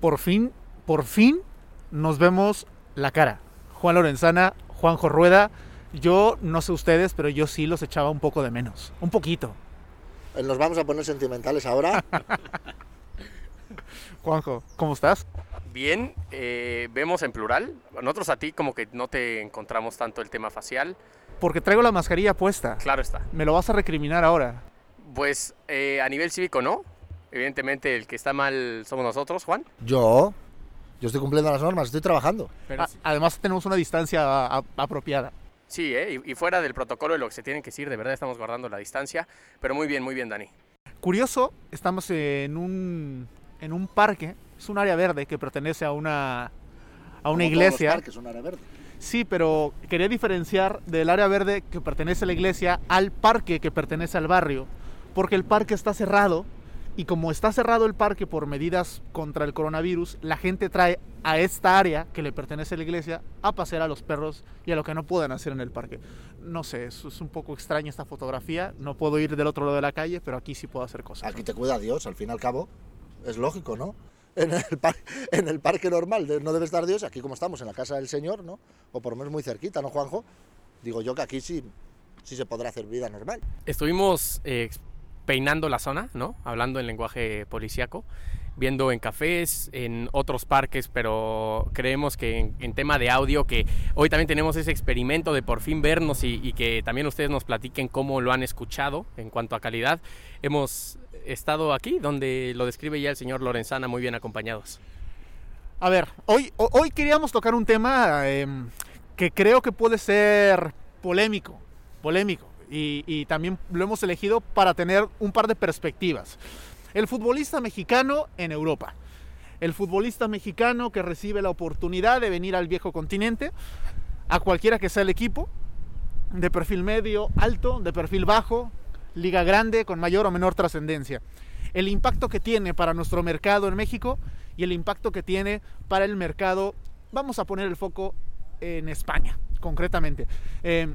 por fin, por fin nos vemos la cara. Juan Lorenzana, Juanjo Rueda, yo no sé ustedes, pero yo sí los echaba un poco de menos, un poquito. Eh, Nos vamos a poner sentimentales ahora. Juanjo, ¿cómo estás? Bien, eh, vemos en plural. Nosotros a ti como que no te encontramos tanto el tema facial. Porque traigo la mascarilla puesta. Claro está. Me lo vas a recriminar ahora. Pues eh, a nivel cívico no. Evidentemente el que está mal somos nosotros, Juan. Yo, yo estoy cumpliendo las normas, estoy trabajando. Pero A- sí, además tenemos una distancia a- a- apropiada. sí, ¿eh? y, y fuera del protocolo de lo que se tiene que decir, de verdad estamos guardando la distancia. Pero muy bien, muy bien, Dani. Curioso, estamos en un, en un parque, es un área verde que pertenece a una, a Como una todos iglesia. los parques, un área verde. Sí, pero quería diferenciar del área verde que pertenece a la iglesia al parque que pertenece al barrio, porque el parque está cerrado y como está cerrado el parque por medidas contra el coronavirus, la gente trae a esta área que le pertenece a la iglesia a pasear a los perros y a lo que no pueden hacer en el parque. No sé, es, es un poco extraña esta fotografía, no puedo ir del otro lado de la calle, pero aquí sí puedo hacer cosas. Aquí te cuida Dios, al fin y al cabo. Es lógico, ¿no? En el, par- en el parque normal no debe estar Dios, aquí como estamos, en la casa del Señor, ¿no? O por lo menos muy cerquita, ¿no, Juanjo? Digo yo que aquí sí, sí se podrá hacer vida normal. Estuvimos eh, peinando la zona, ¿no? Hablando en lenguaje policíaco, viendo en cafés, en otros parques, pero creemos que en, tema de audio, que hoy también tenemos ese experimento de por fin vernos y, que también ustedes nos platiquen cómo lo han escuchado en cuanto a calidad. Hemos estado aquí, donde lo describe ya el señor Lorenzana, muy bien acompañados. A ver, hoy, ho- hoy queríamos tocar un tema em, que creo que puede ser polémico, polémico, y, también lo hemos elegido para tener un par de perspectivas. El futbolista mexicano en Europa. El futbolista mexicano que recibe la oportunidad de venir al viejo continente, a cualquiera que sea el equipo, de perfil medio, alto, de perfil bajo, liga grande, con mayor o menor trascendencia. El impacto que tiene para nuestro mercado en México y el impacto que tiene para el mercado, vamos a poner el foco en España, concretamente. Eh,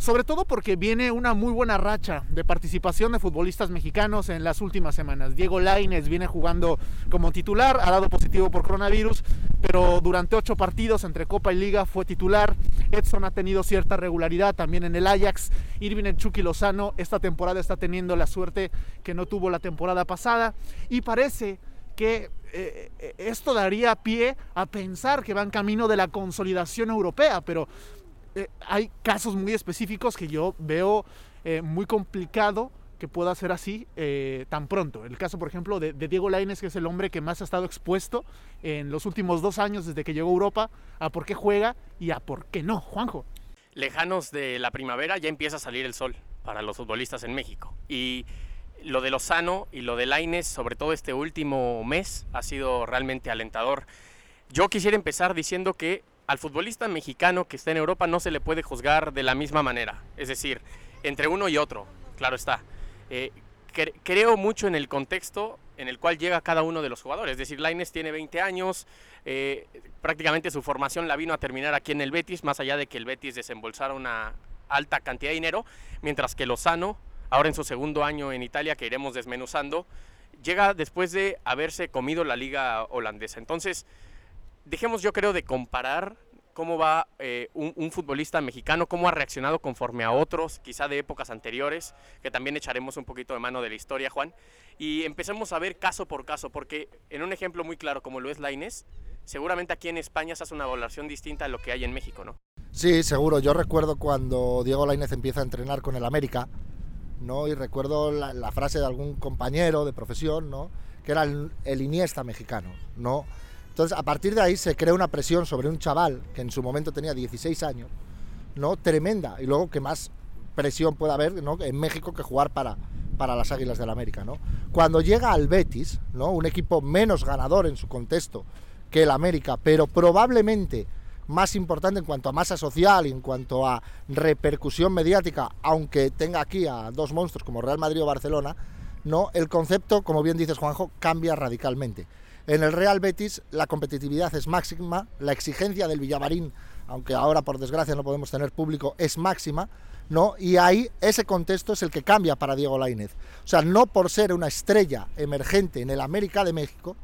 sobre todo porque viene una muy buena racha de participación de futbolistas mexicanos en las últimas semanas. Diego Lainez viene jugando como titular, ha dado positivo por coronavirus, pero durante ocho partidos entre Copa y Liga fue titular. Edson ha tenido cierta regularidad también en el Ajax. Irving el Chucky Lozano esta temporada está teniendo la suerte que no tuvo la temporada pasada. Y parece que eh, eh, esto daría pie a pensar que van camino de la consolidación europea, pero eh, hay casos muy específicos que yo veo eh, muy complicado que pueda ser así eh, tan pronto. El caso, por ejemplo, de, de Diego Lainez, que es el hombre que más ha estado expuesto en los últimos dos años desde que llegó a Europa, a por qué juega y a por qué no, Juanjo. lejanos de la primavera ya empieza a salir el sol para los futbolistas en México. Y lo de Lozano y lo de Laines, sobre todo este último mes, ha sido realmente alentador. Yo quisiera empezar diciendo que al futbolista mexicano que está en Europa no se le puede juzgar de la misma manera. Es decir, entre uno y otro, claro está. Eh, cre- creo mucho en el contexto en el cual llega cada uno de los jugadores. Es decir, Laines tiene 20 años, eh, prácticamente su formación la vino a terminar aquí en el Betis, más allá de que el Betis desembolsara una alta cantidad de dinero, mientras que Lozano, ahora en su segundo año en Italia, que iremos desmenuzando, llega después de haberse comido la liga holandesa. Entonces, dejemos yo creo de comparar cómo va eh, un, futbolista mexicano, cómo ha reaccionado conforme a otros, quizá de épocas anteriores, que también echaremos un poquito de mano de la historia, Juan, y empecemos a ver caso por caso, porque en un ejemplo muy claro como lo es Lainez, seguramente aquí en España se hace una valoración distinta a lo que hay en México, ¿no? Sí, seguro. Yo recuerdo cuando Diego Lainez empieza a entrenar con el América, ¿no? Y recuerdo la, la frase de algún compañero de profesión, ¿no? Que era el, el Iniesta mexicano, ¿no? Entonces, a partir de ahí se crea una presión sobre un chaval que en su momento tenía 16 años, ¿no? Tremenda. Y luego que más presión puede haber, ¿no? En México que jugar para, para las Águilas del América, ¿no? Cuando llega al Betis, ¿no? Un equipo menos ganador en su contexto que el América, pero probablemente más importante en cuanto a masa social y en cuanto a repercusión mediática, aunque tenga aquí a dos monstruos como Real Madrid o Barcelona, no, el concepto, como bien dices Juanjo, cambia radicalmente. En el Real Betis la competitividad es máxima, la exigencia del Villamarín, aunque ahora por desgracia no podemos tener público, es máxima, ¿no? Y ahí ese contexto es el que cambia para Diego Lainez. O sea, no por ser una estrella emergente en el América de México,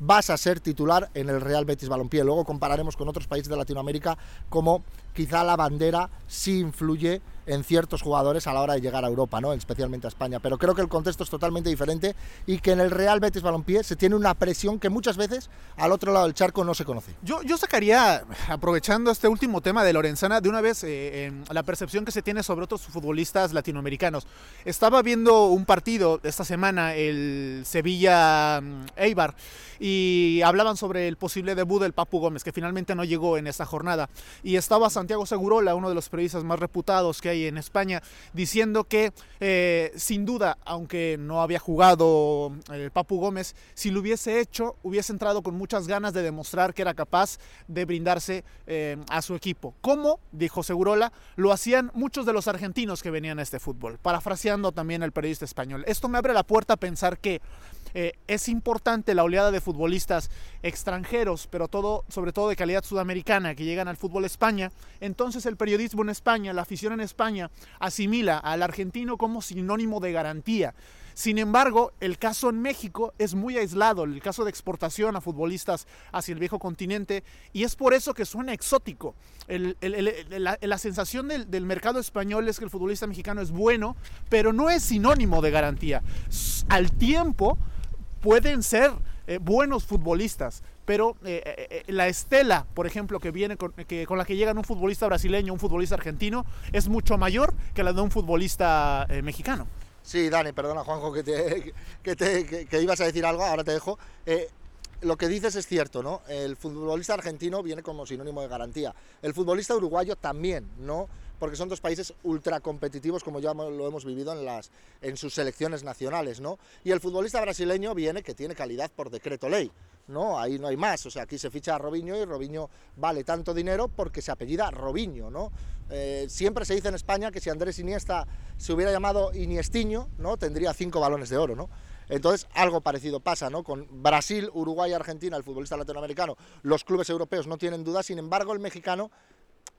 vas a ser titular en el Real Betis Balompié. Luego compararemos con otros países de Latinoamérica como quizá la bandera sí influye en ciertos jugadores a la hora de llegar a Europa, ¿no? especialmente a España. Pero creo que el contexto es totalmente diferente y que en el Real Betis Balompié se tiene una presión que muchas veces al otro lado del charco no se conoce. Yo, yo sacaría, aprovechando este último tema de Lorenzana, de una vez eh, la percepción que se tiene sobre otros futbolistas latinoamericanos. Estaba viendo un partido esta semana, el Sevilla-Eibar, y hablaban sobre el posible debut del Papu Gómez, que finalmente no llegó en esta jornada. Y estaba Santiago Segurola, uno de los periodistas más reputados que hay en España, diciendo que eh, sin duda, aunque no había jugado el Papu Gómez, si lo hubiese hecho, hubiese entrado con muchas ganas de demostrar que era capaz de brindarse eh, a su equipo. Como, dijo Segurola, lo hacían muchos de los argentinos que venían a este fútbol, parafraseando también el periodista español. Esto me abre la puerta a pensar que eh, es importante la oleada de futbolistas extranjeros, pero todo, sobre todo de calidad sudamericana, que llegan al fútbol España. Entonces el periodismo en España, la afición en España, asimila al argentino como sinónimo de garantía. Sin embargo, el caso en México es muy aislado, el caso de exportación a futbolistas hacia el viejo continente, y es por eso que suena exótico. la, sensación del, del, mercado español es que el futbolista mexicano es bueno, pero no es sinónimo de garantía. Al tiempo, pueden ser eh, buenos futbolistas, pero eh, eh, la estela, por ejemplo, que viene con, la que llegan un futbolista brasileño, un futbolista argentino, es mucho mayor que la de un futbolista mexicano. Sí, Dani, perdona Juanjo que, te, que, ibas a decir algo, ahora te dejo. lo que dices es cierto, ¿no? El futbolista argentino viene como sinónimo de garantía. El futbolista uruguayo también, ¿no? Porque son dos países ultra competitivos como ya lo hemos vivido en, las, en sus selecciones nacionales, ¿no? Y el futbolista brasileño viene que tiene calidad por decreto ley, ¿no? Ahí no hay más, o sea, aquí se ficha a Robinho y Robinho vale tanto dinero porque se apellida Robinho, ¿no? Eh, siempre se dice en España que si Andrés Iniesta se hubiera llamado Iniestiño, ¿no? Tendría cinco balones de oro, ¿no? Entonces, algo parecido pasa, ¿no? Con Brasil, Uruguay Argentina, el futbolista latinoamericano, los clubes europeos no tienen duda, sin embargo, el mexicano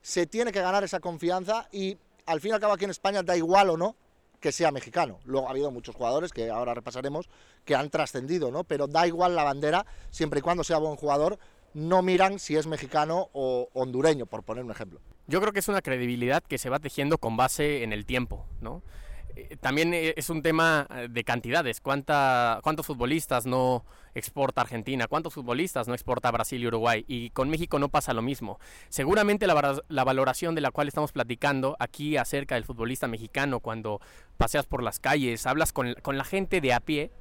se tiene que ganar esa confianza y al fin y al cabo aquí en España da igual o no que sea mexicano. Luego ha habido muchos jugadores que ahora repasaremos que han trascendido, ¿no? Pero da igual la bandera siempre y cuando sea buen jugador. No miran si es mexicano o hondureño, por poner un ejemplo. Yo creo que es una credibilidad que se va tejiendo con base en el tiempo, ¿no? Eh, también eh, es un tema eh, de cantidades. ¿Cuánta, ¿Cuántos futbolistas no exporta Argentina? ¿Cuántos futbolistas no exporta Brasil y Uruguay? Y con México no pasa lo mismo. Seguramente la, valoración de la cual estamos platicando aquí acerca del futbolista mexicano, cuando paseas por las calles, hablas con, con la gente de a pie,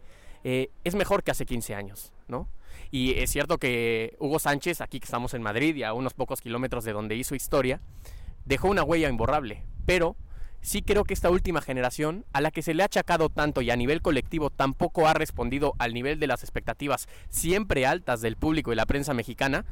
es mejor que hace 15 años, ¿no? Y es cierto que Hugo Sánchez, aquí que estamos en Madrid y a unos pocos kilómetros de donde hizo historia, dejó una huella imborrable, pero sí creo que esta última generación, a la que se le ha achacado tanto y a nivel colectivo tampoco ha respondido al nivel de las expectativas siempre altas del público y la prensa mexicana,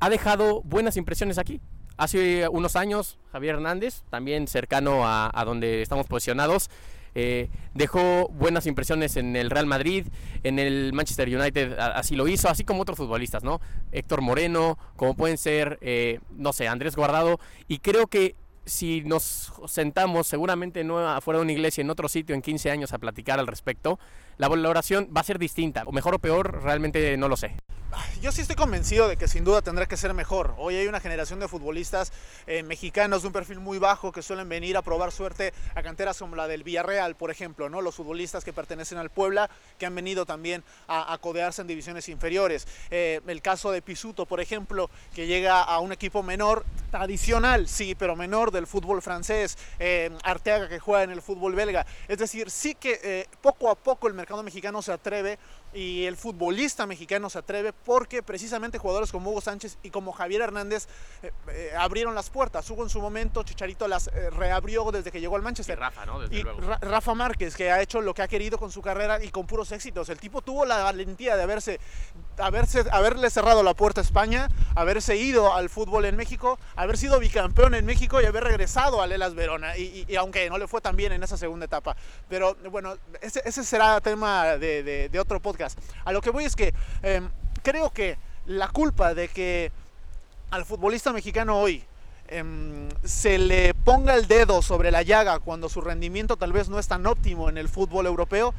ha dejado buenas impresiones aquí. Hace unos años, Javier Hernández, también cercano a, donde estamos posicionados, eh, dejó buenas impresiones en el Real Madrid, en el Manchester United, así lo hizo, así como otros futbolistas, ¿no? Héctor Moreno, como pueden ser, eh, no sé, Andrés Guardado, y creo que si nos sentamos, seguramente no afuera de una iglesia, en otro sitio, en 15 años a platicar al respecto, la valoración va a ser distinta. O mejor o peor, realmente no lo sé. Yo sí estoy convencido de que sin duda tendrá que ser mejor. Hoy hay una generación de futbolistas eh, mexicanos de un perfil muy bajo que suelen venir a probar suerte a canteras como la del Villarreal, por ejemplo, ¿no? Los futbolistas que pertenecen al Puebla, que han venido también a, codearse en divisiones inferiores. Eh, el caso de Pisuto, por ejemplo, que llega a un equipo menor, tradicional, sí, pero menor del fútbol francés. Eh, Arteaga que juega en el fútbol belga. Es decir, sí que poco a poco el mercado mexicano se atreve y el futbolista mexicano se atreve porque precisamente jugadores como Hugo Sánchez y como Javier Hernández eh, eh, abrieron las puertas. Hugo en su momento, Chicharito las eh, reabrió desde que llegó al Manchester. Y Rafa, ¿no? y Rafa Márquez, que ha hecho lo que ha querido con su carrera y con puros éxitos. El tipo tuvo la valentía de haberse, haberse, haberle cerrado la puerta a España, haberse ido al fútbol en México, haber sido bicampeón en México y haber regresado a Lelas Verona. Y, aunque no le fue tan bien en esa segunda etapa. Pero bueno, ese, ese será tema de, de otro podcast. A lo que voy es que em, creo que la culpa de que al futbolista mexicano hoy em, se le ponga el dedo sobre la llaga cuando su rendimiento tal vez no es tan óptimo en el fútbol europeo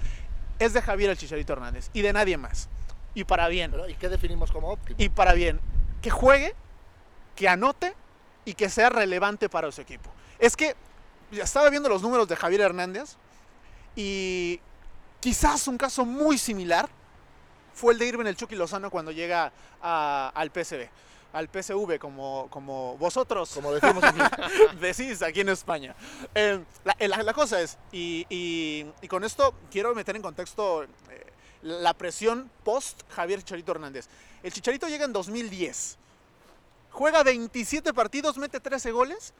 es de Javier el Chicharito Hernández y de nadie más. y para bien. Pero, ¿Y qué definimos como óptimo? Y para bien, que juegue, que anote y que sea relevante para su equipo. Es que ya estaba viendo los números de Javier Hernández y quizás un caso muy similar fue el de Irving el Chucky Lozano cuando llega a- al PSV, al PSV como, como vosotros Como decimos aquí. decís aquí en España. Eh, la, la- la cosa es, y, y- y con esto quiero meter en contexto eh, la presión post Javier Chicharito Hernández. El Chicharito llega en 2010, juega 27 partidos, mete 13 goles,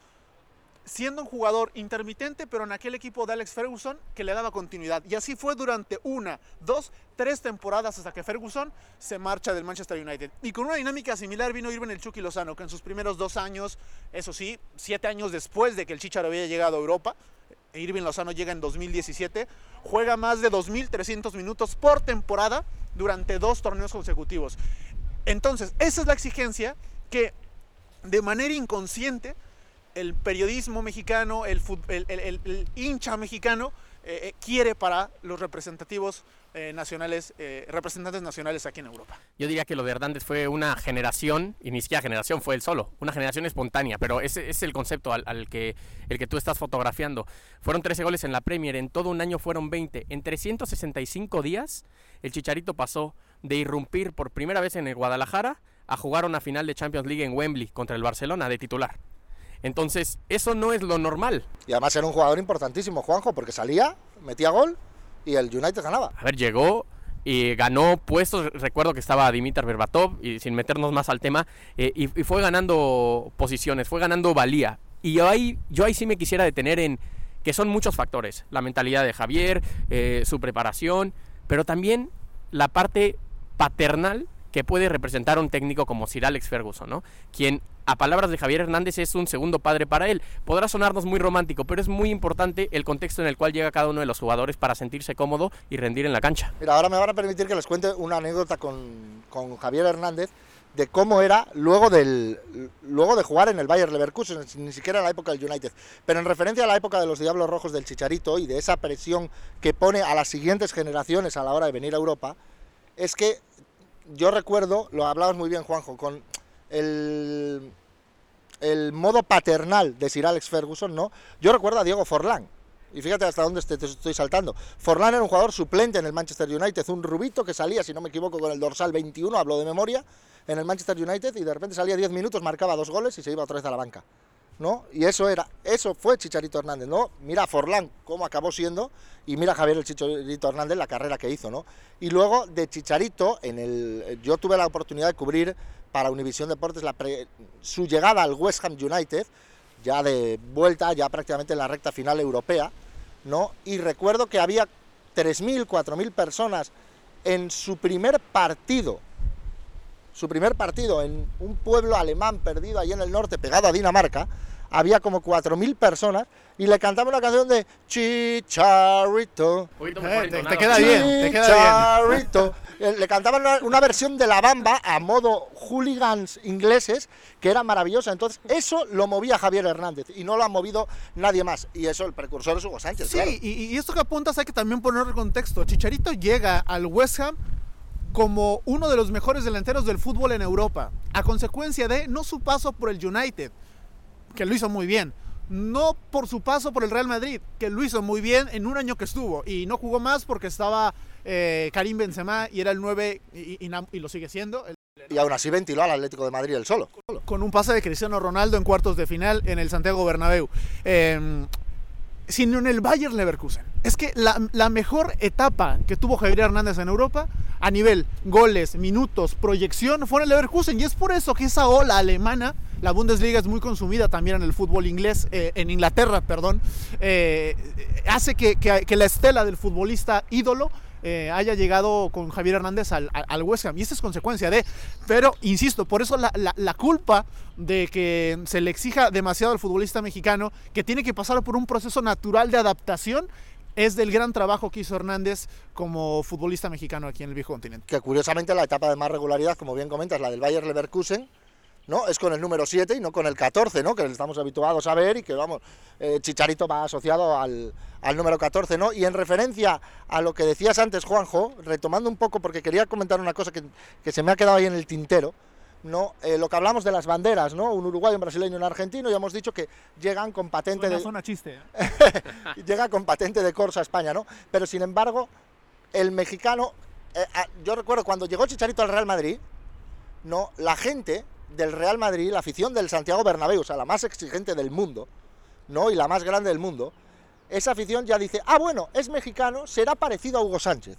siendo un jugador intermitente, pero en aquel equipo de Alex Ferguson que le daba continuidad. Y así fue durante una, dos, tres temporadas hasta que Ferguson se marcha del Manchester United. Y con una dinámica similar vino Irving el Chucky Lozano, que en sus primeros dos años, eso sí, siete años después de que el Chicharo había llegado a Europa, Irving Lozano llega en 2017, juega más de 2.300 minutos por temporada durante dos torneos consecutivos. Entonces, esa es la exigencia que de manera inconsciente el periodismo mexicano, el, hincha mexicano eh, eh, quiere para los representativos eh, nacionales, representantes nacionales aquí en Europa. Yo diría que lo de Hernández fue una generación, y ni siquiera generación, fue él solo, una generación espontánea, pero ese es el concepto al, al que, el que tú estás fotografiando. Fueron 13 goles en la Premier, en todo un año fueron 20. En 365 días, el Chicharito pasó de irrumpir por primera vez en el Guadalajara a jugar una final de Champions League en Wembley contra el Barcelona de titular. Entonces, eso no es lo normal. Y además era un jugador importantísimo, Juanjo, porque salía, metía gol y el United ganaba. A ver, llegó y ganó puestos. Recuerdo que estaba Dimitar Berbatov y sin meternos más al tema, eh, y, y fue ganando posiciones, fue ganando valía. Y yo ahí, yo ahí sí me quisiera detener en que son muchos factores. La mentalidad de Javier, eh, su preparación, pero también la parte paternal que puede representar un técnico como Sir Alex Ferguson, ¿no? Quien, a palabras de Javier Hernández, es un segundo padre para él. Podrá sonarnos muy romántico, pero es muy importante el contexto en el cual llega cada uno de los jugadores para sentirse cómodo y rendir en la cancha. Mira, ahora me van a permitir que les cuente una anécdota con, con Javier Hernández de cómo era luego, del, luego de jugar en el Bayer Leverkusen, ni siquiera en la época del United, pero en referencia a la época de los Diablos Rojos del Chicharito y de esa presión que pone a las siguientes generaciones a la hora de venir a Europa, es que yo recuerdo, lo hablabas muy bien Juanjo, con el, el modo paternal de Sir Alex Ferguson, ¿no? Yo recuerdo a Diego Forlán, y fíjate hasta dónde te, te estoy saltando. Forlán era un jugador suplente en el Manchester United, un rubito que salía, si no me equivoco, con el dorsal 21, hablo de memoria, en el Manchester United y de repente salía 10 minutos, marcaba dos goles y se iba otra vez a la banca. ¿No? Y eso era, eso fue Chicharito Hernández, ¿no? Mira Forlán cómo acabó siendo y mira Javier el Chicharito Hernández la carrera que hizo, ¿no? Y luego de Chicharito, en el, yo tuve la oportunidad de cubrir para Univisión Deportes la su llegada al West Ham United, ya de vuelta, ya prácticamente en la recta final europea, ¿no? Y recuerdo que había 3.000, 4.000 personas en su primer partido, su primer partido en un pueblo alemán perdido ahí en el norte, pegado a Dinamarca, había como 4.000 personas y le cantaban una canción de Chicharito. Eh, te, te queda bien, te queda bien. Chicharito. Eh, Le cantaban una, una versión de la bamba a modo hooligans ingleses que era maravillosa. Entonces, eso lo movía Javier Hernández y no lo ha movido nadie más. Y eso, el precursor es Hugo Sánchez. Sí, claro. y, y esto que apuntas hay que también poner en contexto. Chicharito llega al West Ham como uno de los mejores delanteros del fútbol en Europa, a consecuencia de no su paso por el United, que lo hizo muy bien, no por su paso por el Real Madrid, que lo hizo muy bien en un año que estuvo, y no jugó más porque estaba eh, Karim Benzema y era el 9 y, y- y lo sigue siendo, el- Y aún así ventiló al Atlético de Madrid el solo. con un pase de Cristiano Ronaldo en cuartos de final en el Santiago Bernabéu. Eh, sino en el Bayer Leverkusen. Es que la, la mejor etapa que tuvo Javier Hernández en Europa, a nivel goles, minutos, proyección, fue en el Leverkusen. Y es por eso que esa ola alemana, la Bundesliga es muy consumida también en el fútbol inglés, eh, en Inglaterra, perdón, eh, hace que, que- la estela del futbolista ídolo eh, haya llegado con Javier Hernández al, al- West Ham. Y esta es consecuencia de, pero insisto, por eso la- la culpa de que se le exija demasiado al futbolista mexicano, que tiene que pasar por un proceso natural de adaptación, es del gran trabajo que hizo Hernández como futbolista mexicano aquí en el viejo continente. Que curiosamente la etapa de más regularidad, como bien comentas, la del Bayer Leverkusen, ¿no? Es con el número 7 y no con el 14, ¿no? Que estamos habituados a ver y que, vamos, eh, Chicharito va asociado al, al, número 14, ¿no? Y en referencia a lo que decías antes, Juanjo, retomando un poco, porque quería comentar una cosa que, que se me ha quedado ahí en el tintero, ¿no? Eh, lo que hablamos de las banderas, ¿no? Un uruguayo, un brasileño y un argentino, y hemos dicho que llegan con patente de... Zona chiste. ¿eh? llega con patente de Corsa a España, ¿no? Pero sin embargo, el mexicano... yo recuerdo cuando llegó Chicharito al Real Madrid, ¿no? La gente del Real Madrid, la afición del Santiago Bernabéu, o sea, la más exigente del mundo, ¿no? Y la más grande del mundo, esa afición ya dice, ah, bueno, es mexicano, será parecido a Hugo Sánchez,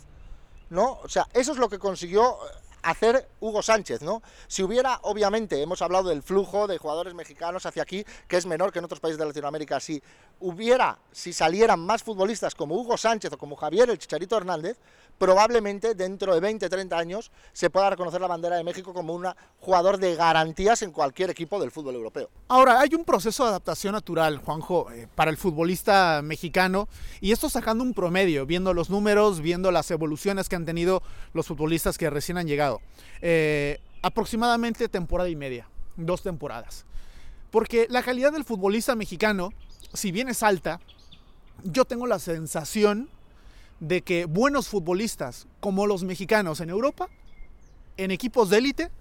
¿no? O sea, eso es lo que consiguió eh, hacer Hugo Sánchez, ¿no? Si hubiera, obviamente, hemos hablado del flujo de jugadores mexicanos hacia aquí, que es menor que en otros países de Latinoamérica, si hubiera, si salieran más futbolistas como Hugo Sánchez o como Javier el Chicharito Hernández, probablemente dentro de 20, 30 años se pueda reconocer la bandera de México como un jugador de garantías en cualquier equipo del fútbol europeo. Ahora, hay un proceso de adaptación natural, Juanjo, eh, para el futbolista mexicano, y esto sacando un promedio, viendo los números, viendo las evoluciones que han tenido los futbolistas que recién han llegado. Eh, aproximadamente temporada y media, dos temporadas. Porque la calidad del futbolista mexicano, si bien es alta, yo tengo la sensación de que buenos futbolistas como los mexicanos en Europa, en equipos de élite,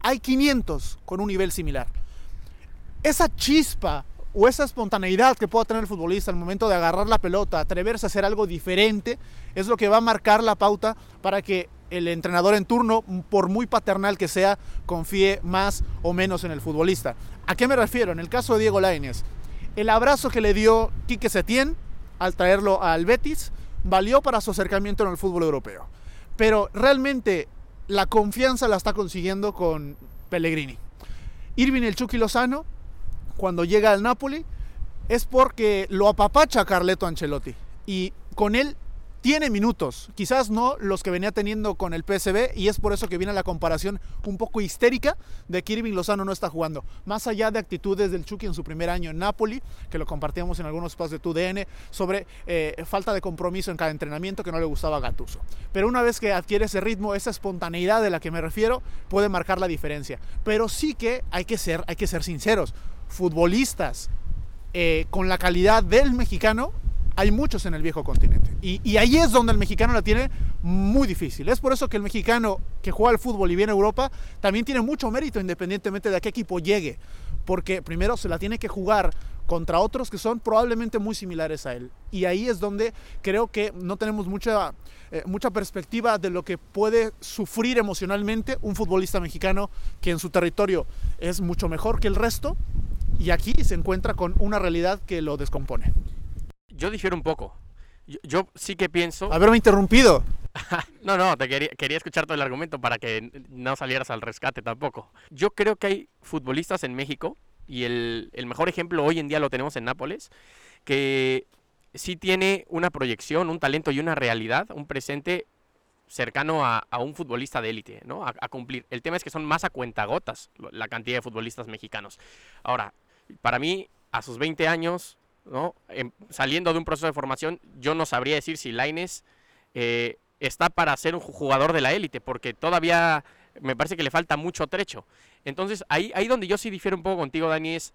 hay 500 con un nivel similar. Esa chispa o esa espontaneidad que pueda tener el futbolista al momento de agarrar la pelota, atreverse a hacer algo diferente, es lo que va a marcar la pauta para que el entrenador en turno, por muy paternal que sea, confíe más o menos en el futbolista. ¿A qué me refiero? En el caso de Diego Lainez, el abrazo que le dio Quique Setién al traerlo al Betis valió para su acercamiento en el fútbol europeo. Pero realmente la confianza la está consiguiendo con Pellegrini. Irving el Chucky Lozano, cuando llega al Napoli, es porque lo apapacha Carleto Ancelotti. Y con él tiene minutos, quizás no los que venía teniendo con el PSB y es por eso que viene la comparación un poco histérica de que Irving Lozano no está jugando. Más allá de actitudes del Chucky en su primer año en Napoli, que lo compartíamos en algunos espacios de TUDN, sobre eh, falta de compromiso en cada entrenamiento que no le gustaba a Gattuso. Pero una vez que adquiere ese ritmo, esa espontaneidad de la que me refiero, puede marcar la diferencia. Pero sí que hay que ser, hay que ser sinceros. Futbolistas eh, con la calidad del mexicano hay muchos en el viejo continente. Y, ahí es donde el mexicano la tiene muy difícil. Es por eso que el mexicano que juega al fútbol y viene a Europa también tiene mucho mérito independientemente de a qué equipo llegue. Porque primero se la tiene que jugar contra otros que son probablemente muy similares a él. Y ahí es donde creo que no tenemos mucha, eh, mucha perspectiva de lo que puede sufrir emocionalmente un futbolista mexicano que en su territorio es mucho mejor que el resto y aquí se encuentra con una realidad que lo descompone yo difiero un poco. Yo, sí que pienso... Haberme interrumpido. no, no, te quería, quería escuchar todo el argumento para que no salieras al rescate tampoco. Yo creo que hay futbolistas en México, y el, mejor ejemplo hoy en día lo tenemos en Nápoles, que sí tiene una proyección, un talento y una realidad, un presente cercano a, un futbolista de élite, ¿no? A, a, cumplir. El tema es que son más a cuentagotas la cantidad de futbolistas mexicanos. Ahora, para mí, a sus 20 años, ¿no? Em, saliendo de un proceso de formación, yo no sabría decir si Laines eh, está para ser un jugador de la élite, porque todavía me parece que le falta mucho trecho. Entonces, ahí, ahí donde yo sí difiero un poco contigo, Dani, es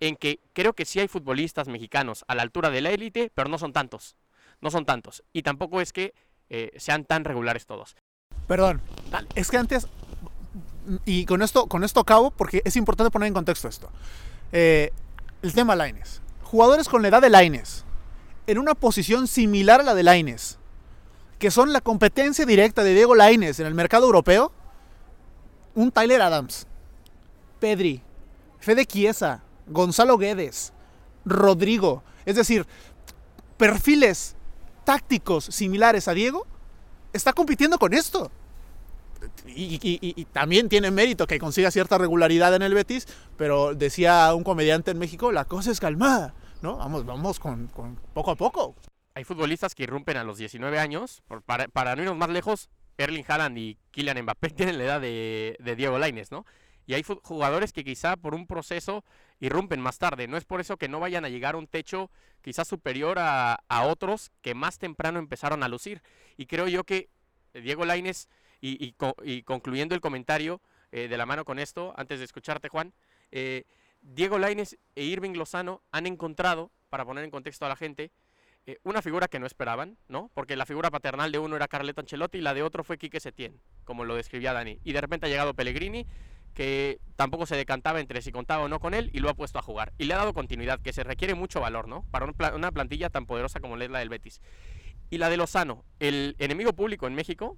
en que creo que sí hay futbolistas mexicanos a la altura de la élite, pero no son tantos. No son tantos. Y tampoco es que eh, sean tan regulares todos. Perdón, es que antes, y con esto, con esto acabo, porque es importante poner en contexto esto. Eh, el tema Laines jugadores con la edad de Laines, en una posición similar a la de Laines, que son la competencia directa de Diego Laines en el mercado europeo, un Tyler Adams, Pedri, Fede Chiesa, Gonzalo Guedes, Rodrigo, es decir, perfiles tácticos similares a Diego, está compitiendo con esto. Y, también tiene mérito que consiga cierta regularidad en el Betis, pero decía un comediante en México, la cosa es calmada, ¿no? Vamos, vamos con, poco a poco. Hay futbolistas que irrumpen a los 19 años, para, para no irnos más lejos, Erling Haaland y Kylian Mbappé tienen la edad de, Diego Lainez, ¿no? Y hay jugadores que quizá por un proceso irrumpen más tarde. No es por eso que no vayan a llegar a un techo quizás superior a, a otros que más temprano empezaron a lucir. Y creo yo que Diego Lainez y, concluyendo el comentario, eh, de la mano con esto, antes de escucharte, Juan. Eh, Diego Laines e Irving Lozano han encontrado, para poner en contexto a la gente, eh, una figura que no esperaban, ¿no? Porque la figura paternal de uno era Carleto Ancelotti y la de otro fue Quique Setién, como lo describía Dani. Y de repente ha llegado Pellegrini, que tampoco se decantaba entre si contaba o no con él y lo ha puesto a jugar. Y le ha dado continuidad, que se requiere mucho valor, ¿no? Para una plantilla tan poderosa como la del Betis. Y la de Lozano, el enemigo público en México,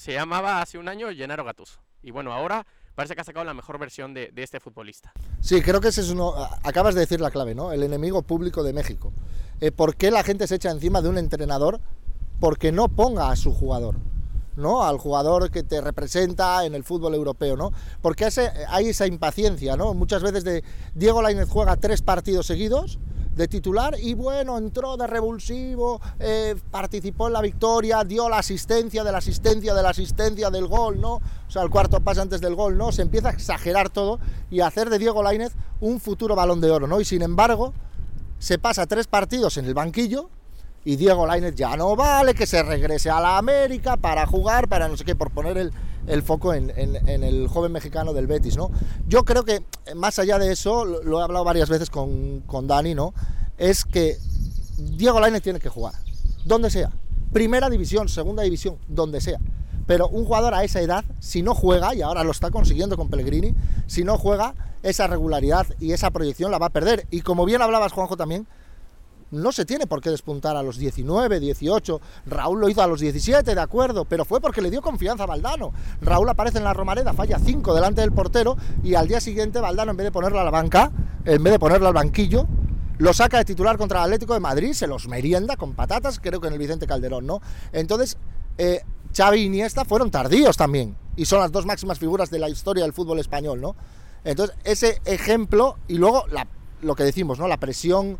se llamaba hace un año Gennaro Gattuso. Y bueno, ahora parece que ha sacado la mejor versión de, este futbolista. Sí, creo que ese es uno. Acabas de decir la clave, ¿no? El enemigo público de México. Eh, ¿Por qué la gente se echa encima de un entrenador? Porque no ponga a su jugador. ¿no? al jugador que te representa en el fútbol europeo, ¿no? Porque hay esa impaciencia, ¿no? Muchas veces de Diego Lainez juega tres partidos seguidos de titular y bueno, entró de revulsivo, eh, participó en la victoria, dio la asistencia de la asistencia de la asistencia del gol, ¿no? O sea, el cuarto pase antes del gol, ¿no? Se empieza a exagerar todo y a hacer de Diego Lainez un futuro balón de oro, ¿no? Y sin embargo, se pasa tres partidos en el banquillo y Diego Lainez ya no vale, que se regrese a la América para jugar, para no sé qué, por poner el, foco en, el joven mexicano del Betis, ¿no? Yo creo que más allá de eso, lo, he hablado varias veces con, con Dani, ¿no? Es que Diego Lainez tiene que jugar, donde sea, primera división, segunda división, donde sea. Pero un jugador a esa edad, si no juega, y ahora lo está consiguiendo con Pellegrini, si no juega, esa regularidad y esa proyección la va a perder. Y como bien hablabas, Juanjo, también, no se tiene por qué despuntar a los 19, 18. Raúl lo hizo a los 17, de acuerdo, pero fue porque le dio confianza a Valdano. Raúl aparece en la Romareda, falla 5 delante del portero y al día siguiente Valdano, en vez de ponerlo a la banca, en vez de ponerlo al banquillo, lo saca de titular contra el Atlético de Madrid, se los merienda con patatas, creo que en el Vicente Calderón, ¿no? Entonces, eh, Xavi y Iniesta fueron tardíos también y son las dos máximas figuras de la historia del fútbol español, ¿no? Entonces, ese ejemplo y luego lo que decimos, ¿no? La presión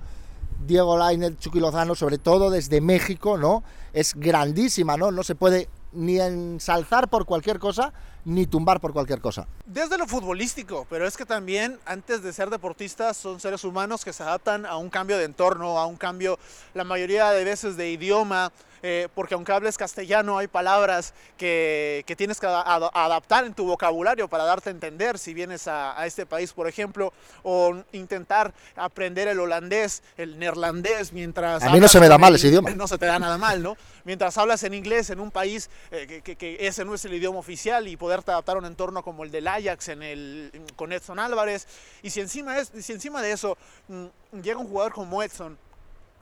Diego Lainez, Chucky Lozano, sobre todo desde México, ¿no? Es grandísima, ¿no? No se puede ni ensalzar por cualquier cosa, ni tumbar por cualquier cosa. Desde lo futbolístico, pero es que también antes de ser deportistas son seres humanos que se adaptan a un cambio de entorno, a un cambio la mayoría de veces de idioma, eh, porque aunque hables castellano hay palabras que, que tienes que adaptar en tu vocabulario para darte a entender si vienes a, a, este país, por ejemplo, o intentar aprender el holandés, el neerlandés, mientras... A mí no se me da mal ese idioma. No se te da nada mal, ¿no? Mientras hablas en inglés en un país eh, que, que, ese no es el idioma oficial y poderte adaptar a un entorno como el del Ajax en el, con Edson Álvarez, y si encima, es, si encima de eso mm, llega un jugador como Edson,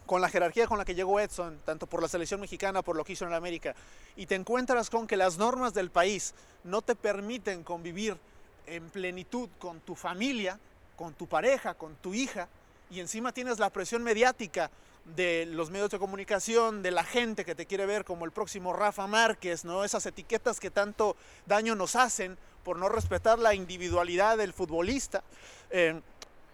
con la jerarquía con la que llegó Edson, tanto por la selección mexicana, por lo que hizo en el América, y te encuentras con que las normas del país no te permiten convivir en plenitud con tu familia, con tu pareja, con tu hija, y encima tienes la presión mediática de los medios de comunicación, de la gente que te quiere ver como el próximo Rafa Márquez, ¿no? Esas etiquetas que tanto daño nos hacen por no respetar la individualidad del futbolista. Eh,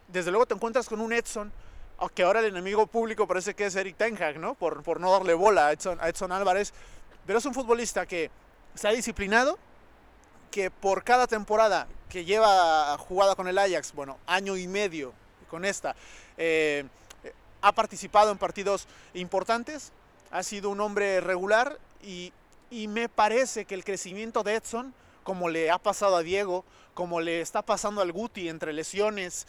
desde luego te encuentras con un Edson aunque ahora el enemigo público parece que es Eric Ten Hag, ¿no? Por, por no darle bola a Edson, Álvarez. Pero es un futbolista que ha disciplinado, que por cada temporada que lleva jugada con el Ajax, bueno, año y medio con esta, eh, ha participado en partidos importantes, ha sido un hombre regular y, y me parece que el crecimiento de Edson, como le ha pasado a Diego, como le está pasando al Guti entre lesiones,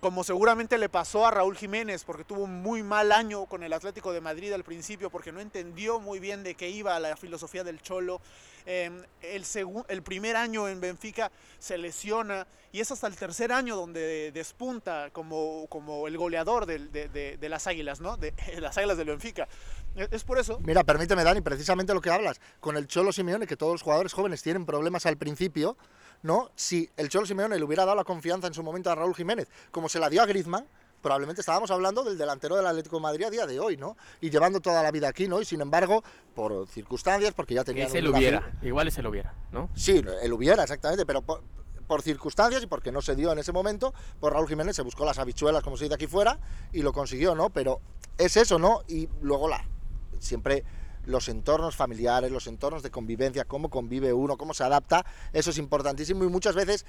como seguramente le pasó a Raúl Jiménez, porque tuvo un muy mal año con el Atlético de Madrid al principio, porque no entendió muy bien de qué iba la filosofía del Cholo. Em, el, el primer año en Benfica se lesiona y es hasta el tercer año donde despunta como, como el goleador de, de, las Águilas, ¿no? De, las Águilas del Benfica. E, es por eso. Mira, permíteme, Dani, precisamente lo que hablas, con el Cholo Simeone, que todos los jugadores jóvenes tienen problemas al principio, ¿no? Si el Cholo Simeone le hubiera dado la confianza en su momento a Raúl Jiménez, como se la dio a Griezmann, probablemente estábamos hablando del delantero del Atlético de Madrid a día de hoy, ¿no? Y llevando toda la vida aquí, ¿no? Y sin embargo, por circunstancias, porque ya tenía... Ese lo hubiera, igual ese lo hubiera, ¿no? Sí, él hubiera, exactamente, pero por, circunstancias y porque no se dio en ese momento, pues Raúl Jiménez se buscó las habichuelas, como se dice aquí fuera, y lo consiguió, ¿no? Pero es eso, ¿no? Y luego la... Siempre los entornos familiares, los entornos de convivencia, cómo convive uno, cómo se adapta, eso es importantísimo y muchas veces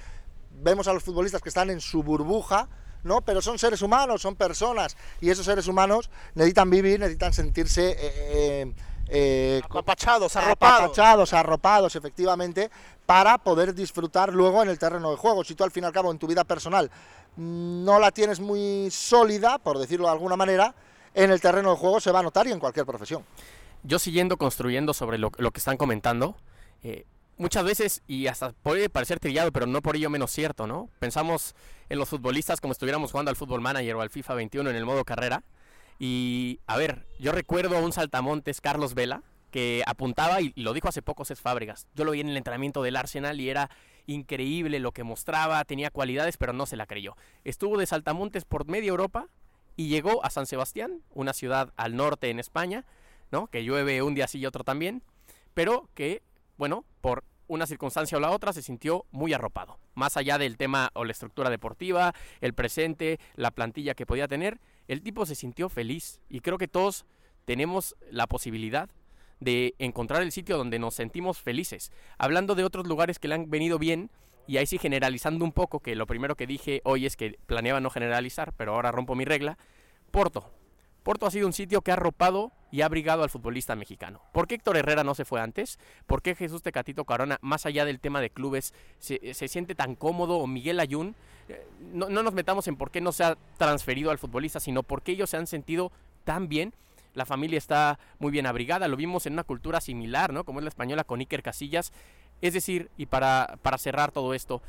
vemos a los futbolistas que están en su burbuja, ¿no? Pero son seres humanos, son personas y esos seres humanos necesitan vivir, necesitan sentirse eh, eh, eh, apapachados, arropados. Apapachados, arropados, efectivamente, para poder disfrutar luego en el terreno de juego. Si tú al fin y al cabo en tu vida personal no la tienes muy sólida, por decirlo de alguna manera, en el terreno de juego se va a notar y en cualquier profesión. Yo siguiendo construyendo sobre lo, que están comentando, eh, muchas veces, y hasta puede parecer trillado, pero no por ello menos cierto, ¿no? Pensamos en los futbolistas como estuviéramos jugando al Fútbol Manager o al FIFA 21 en el modo carrera. Y, a ver, yo recuerdo a un saltamontes, Carlos Vela, que apuntaba, y, lo dijo hace poco Cés Fábregas, yo lo vi en el entrenamiento del Arsenal y era increíble lo que mostraba, tenía cualidades, pero no se la creyó. Estuvo de saltamontes por media Europa y llegó a San Sebastián, una ciudad al norte en España, Que llueve un día sí y otro también, pero que, bueno, por una circunstancia o la otra se sintió muy arropado. Más allá del tema o la estructura deportiva, el presente, la plantilla que podía tener, el tipo se sintió feliz y creo que todos tenemos la posibilidad de encontrar el sitio donde nos sentimos felices. Hablando de otros lugares que le han venido bien, y ahí sí generalizando un poco, que lo primero que dije hoy es que planeaba no generalizar, pero ahora rompo mi regla, Porto. Porto ha sido un sitio que ha arropado y ha abrigado al futbolista mexicano. ¿Por qué Héctor Herrera no se fue antes? ¿Por qué Jesús Tecatito Corona, más allá del tema de clubes, se, siente tan cómodo? ¿O Miguel Ayun? Eh, no, no nos metamos en por qué no se ha transferido al futbolista, sino por qué ellos se han sentido tan bien la familia está muy bien abrigada, lo vimos en una cultura similar, ¿no? Como es la española con Iker Casillas. Es decir, y para, para cerrar todo esto,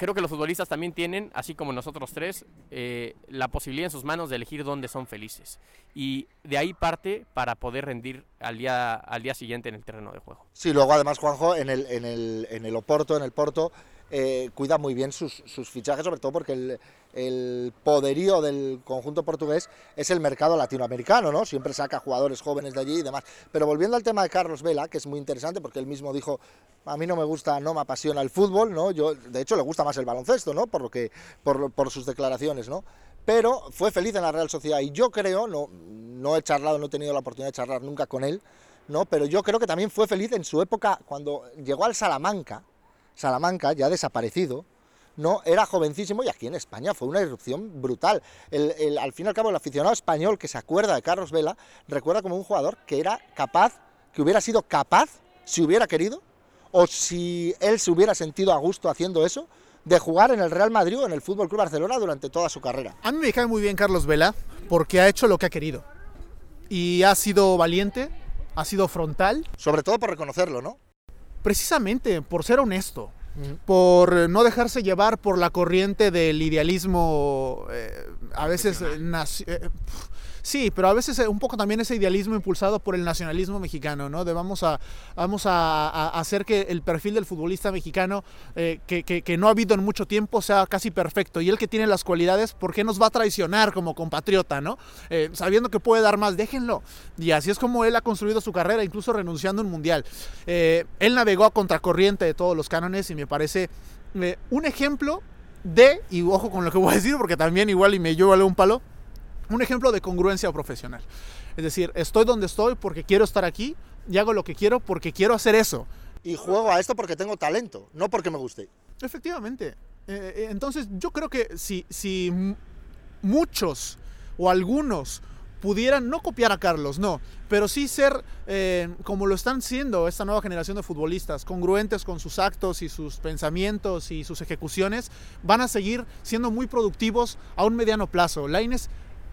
creo que los futbolistas también tienen, así como nosotros tres, eh, la posibilidad en sus manos de elegir dónde son felices. Y de ahí parte para poder rendir al día, al día siguiente en el terreno de juego. Sí, luego además, Juanjo, en el, en el, en el Oporto, en el Porto, eh, cuida muy bien sus, fichajes, sobre todo porque el, poderío del conjunto portugués es el mercado latinoamericano, ¿no? Siempre saca jugadores jóvenes de allí y demás. Pero volviendo al tema de Carlos Vela, que es muy interesante porque él mismo dijo, a mí no me gusta, no me apasiona el fútbol, ¿no? Yo, de hecho, le gusta más el baloncesto, ¿no? Por, lo que, por, sus declaraciones, ¿no? Pero fue feliz en la Real Sociedad y yo creo, no, no he charlado, no he tenido la oportunidad de charlar nunca con él, ¿no? Pero yo creo que también fue feliz en su época cuando llegó al Salamanca, Salamanca, ya desaparecido, no era jovencísimo y aquí en España fue una irrupción brutal. El, al fin y al cabo, el aficionado español que se acuerda de Carlos Vela recuerda como un jugador que era capaz, que hubiera sido capaz, si hubiera querido, o si él se hubiera sentido a gusto haciendo eso, de jugar en el Real Madrid o en el Fútbol Club Barcelona durante toda su carrera. A mí me cae muy bien Carlos Vela porque ha hecho lo que ha querido y ha sido valiente, ha sido frontal. Sobre todo por reconocerlo, ¿no? Precisamente por ser honesto, por no dejarse llevar por la corriente del idealismo, eh, a veces eh, Sí, pero a veces eh, un poco también ese idealismo impulsado por el nacionalismo mexicano, ¿no? De vamos a, vamos a, hacer que el perfil del futbolista mexicano, eh, que, no ha habido en mucho tiempo, sea casi perfecto. Y el que tiene las cualidades, ¿por qué nos va a traicionar como compatriota, ¿no? Eh, sabiendo que puede dar más, déjenlo. Y así es como él ha construido su carrera, incluso renunciando a un mundial. él navegó a contracorriente de todos los cánones y me parece un ejemplo de, y ojo con lo que voy a decir, porque también igual y me llevo un palo, un ejemplo de congruencia profesional. Es decir, estoy donde estoy porque quiero estar aquí y hago lo que quiero porque quiero hacer eso. Y juego a esto porque tengo talento, no porque me guste. Efectivamente. Eh, eh, entonces yo creo que si, si muchos o algunos pudieran no copiar a Carlos, no, pero sí ser eh, como lo están siendo esta nueva generación de futbolistas, congruentes con sus actos y sus pensamientos y sus ejecuciones, van a seguir siendo muy productivos a un mediano plazo. Laines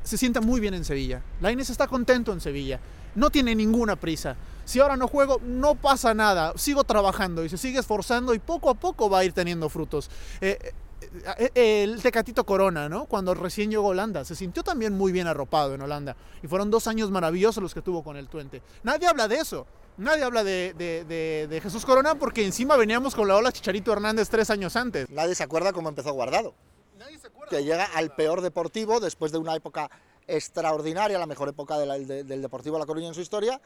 se sienta muy bien en Sevilla. Lainez está contento en Sevilla. No tiene ninguna prisa. Si ahora no juego, no pasa nada. Sigo trabajando y se sigue esforzando y poco a poco va a ir teniendo frutos. Eh, eh, eh, el Tecatito Corona, ¿no? Cuando recién llegó Holanda, se sintió también muy bien arropado en Holanda. Y fueron dos años maravillosos los que tuvo con el Twente. Nadie habla de eso. Nadie habla de, de Jesús Corona porque encima veníamos con la ola Chicharito Hernández tres años antes. Nadie se acuerda cómo empezó Guardado que llega al peor deportivo después de una época extraordinaria, la mejor época del Deportivo de La Coruña en su historia,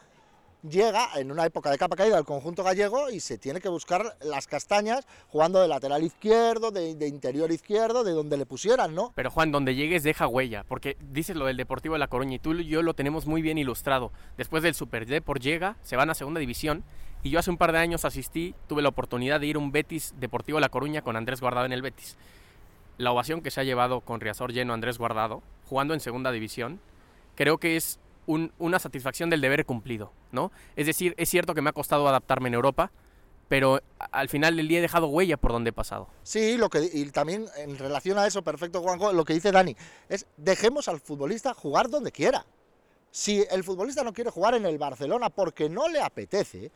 llega en una época de capa caída del conjunto gallego y se tiene que buscar las castañas jugando de lateral izquierdo, de, interior izquierdo, de donde le pusieran, ¿no? Pero Juan, donde llegues deja huella, porque dices lo del Deportivo de La Coruña y tú y yo lo tenemos muy bien ilustrado. Después del Super por llega, se van a segunda división y yo hace un par de años asistí, tuve la oportunidad de ir a un Betis Deportivo de La Coruña con Andrés Guardado en el Betis la ovación que se ha llevado con Riazor lleno Andrés Guardado, jugando en segunda división, creo que es una satisfacción del deber cumplido, ¿no? Es decir, es cierto que me ha costado adaptarme en Europa, pero al final del día he dejado huella por donde he pasado. Sí, lo que, y también en relación a eso, perfecto Juanjo, lo que dice Dani, es dejemos al futbolista jugar donde quiera. Si el futbolista no quiere jugar en el Barcelona porque no le apetece,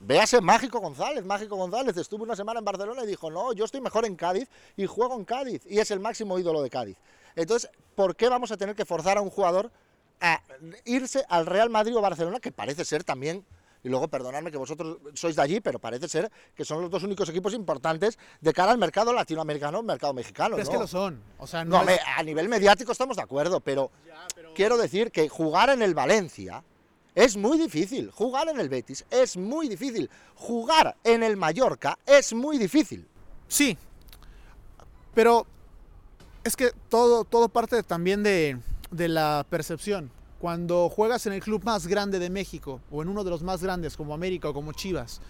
véase Mágico González. Mágico González estuvo una semana en Barcelona y dijo, no, yo estoy mejor en Cádiz y juego en Cádiz. Y es el máximo ídolo de Cádiz. Entonces, ¿por qué vamos a tener que forzar a un jugador a irse al Real Madrid o Barcelona, que parece ser también y luego perdonadme que vosotros sois de allí, pero parece ser que son los dos únicos equipos importantes de cara al mercado latinoamericano, mercado mexicano. es que lo son. no, a nivel mediático estamos de acuerdo, pero, quiero decir que jugar en el Valencia es muy difícil. Jugar en el Betis es muy difícil. Jugar en el Mallorca es muy difícil. Sí, pero es que todo, todo parte también de, de la percepción. Cuando juegas en el club más grande de México o en uno de los más grandes como América o como Chivas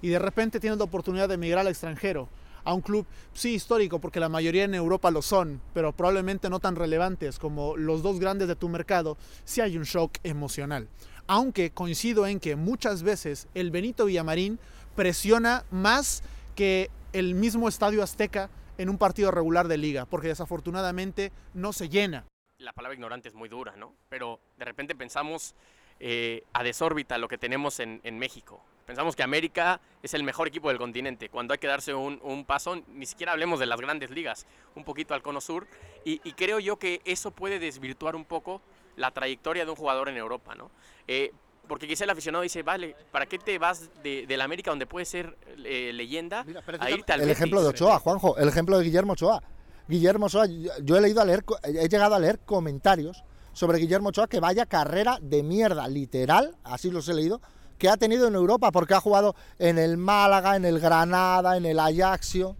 y de repente tienes la oportunidad de emigrar al extranjero a un club, sí histórico, porque la mayoría en Europa lo son, pero probablemente no tan relevantes como los dos grandes de tu mercado, sí hay un shock emocional. Aunque coincido en que muchas veces el Benito Villamarín presiona más que el mismo Estadio Azteca en un partido regular de liga, porque desafortunadamente no se llena la palabra ignorante es muy dura, ¿no? Pero de repente pensamos eh, a desórbita lo que tenemos en, México. Pensamos que América es el mejor equipo del continente. Cuando hay que darse un, paso, ni siquiera hablemos de las grandes ligas, un poquito al cono sur. Y, creo yo que eso puede desvirtuar un poco la trayectoria de un jugador en Europa, ¿no? Eh, porque quizá el aficionado dice, vale, ¿para qué te vas de, la América donde puede ser eh, leyenda a irte al El ejemplo de Ochoa, Juanjo, el ejemplo de Guillermo Ochoa. Guillermo Ochoa, yo he leído a leer, he llegado a leer comentarios sobre Guillermo Ochoa que vaya carrera de mierda, literal, así los he leído, que ha tenido en Europa porque ha jugado en el Málaga, en el Granada, en el Ajaxio.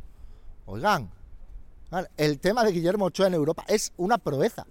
Oigan, el tema de Guillermo Ochoa en Europa es una proeza.